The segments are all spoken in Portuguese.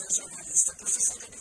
seja uma lista profissionalizada.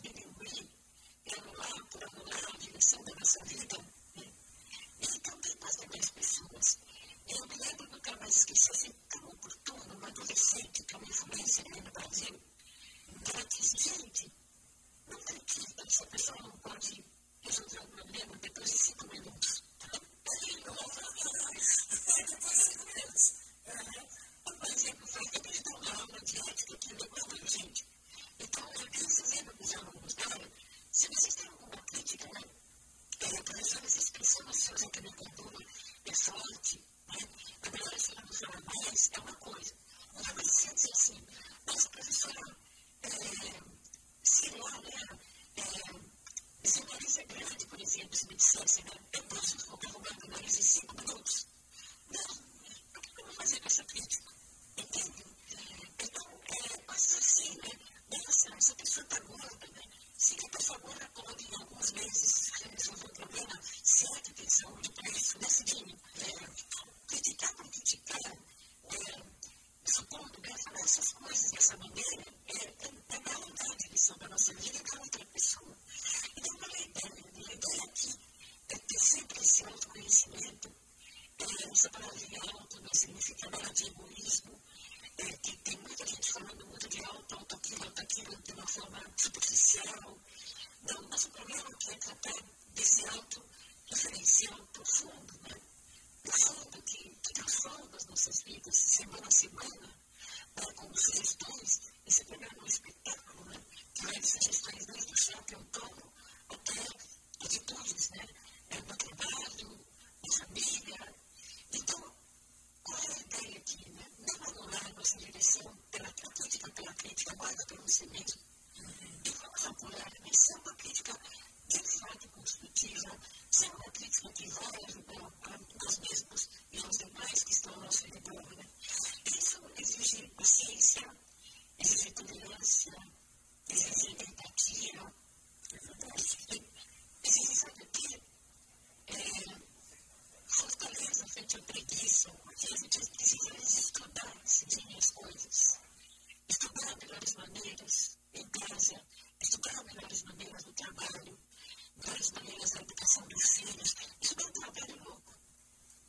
diminuir, anular, por anular a direção da nossa vida. E também com as pessoas. Eu me lembro, nunca mais esqueci, assim, tão oportuno, uma adolescente que é uma influência aqui no Brasil, que ela gente, não acredita que essa pessoa não pode resolver um problema depois de cinco minutos. Não é de cinco minutos. Uhum. Mas não decisões desde o chão o eu tomo até atitudes, né? É, o trabalho, na família. Então, qual é a ideia aqui, né? Não anular nossa direção pela crítica, pela crítica, guarda pelo você mesmo. E vamos apoiar, mas ser uma crítica de fato construtiva, ser uma crítica que vai ajudar a nós mesmos e aos demais que estão ao nosso redor, né? Isso exige paciência, exige tolerância, exige tiro, precisa do quê? fortaleza frente à preguiça. Às vezes a gente precisa estudar, seguir as coisas. Estudar melhores maneiras em casa, estudar melhores maneiras no trabalho, melhores maneiras na educação dos filhos. Isso dá um trabalho louco.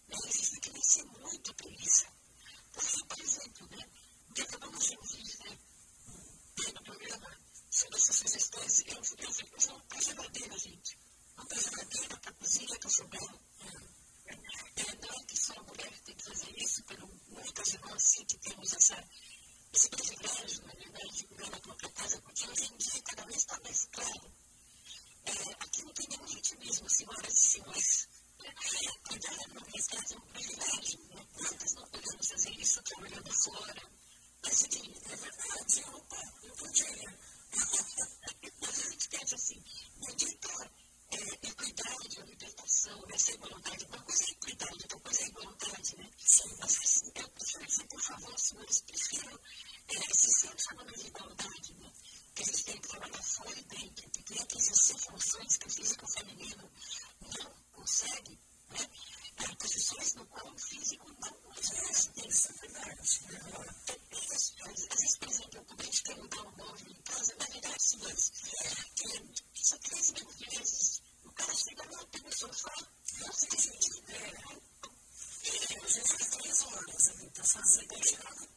existe que aqueles Freud, que tem que exercer funções que o físico feminino não consegue, né? Há posições no qual o físico não exerce. Isso é verdade. Às vezes, por exemplo, eu acabei de perguntar um móvel em casa, na verdade, sim, mas só três mil vezes o cara chega lá, pega o sofá, não se sente. Né? É, às vezes, três horas, ele está fazendo a errado.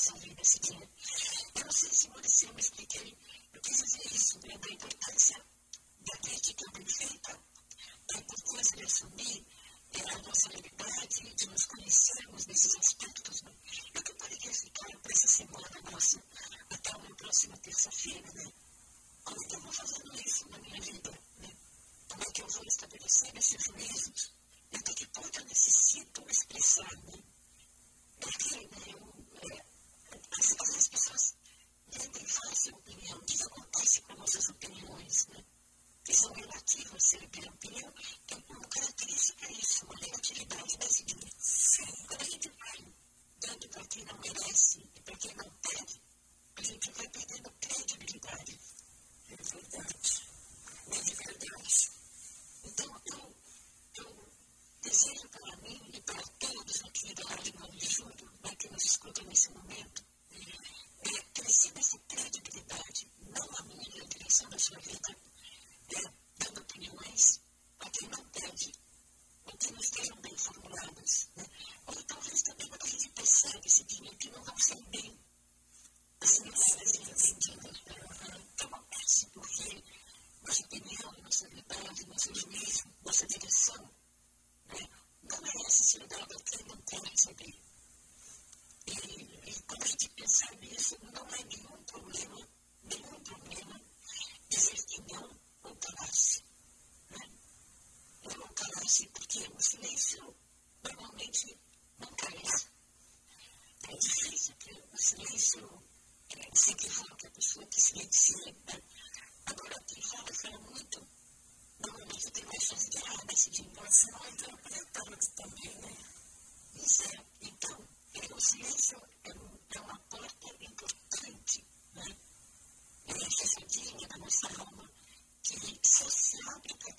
possam vir decidir. Eu não sei se você me expliquei. Eu quis dizer isso, né, da importância da crítica bem feita, da importância de assumir é, a nossa liberdade, de nos conhecermos nesses aspectos. Né? Eu preparei esse ficar para essa semana nossa, até a próxima terça-feira, né? Como estamos fazendo isso na minha vida, né? normalmente não cresce. Então, é difícil que o silêncio é, se equivoque, a pessoa que silencia. Né? Agora, quem fala, fala muito, normalmente tem mais chance de errar, decidir emoção, então é apresentando também, né? Isso é. Então, é, o silêncio é, é uma porta importante, né? É essa sardinha da nossa alma que só se abre para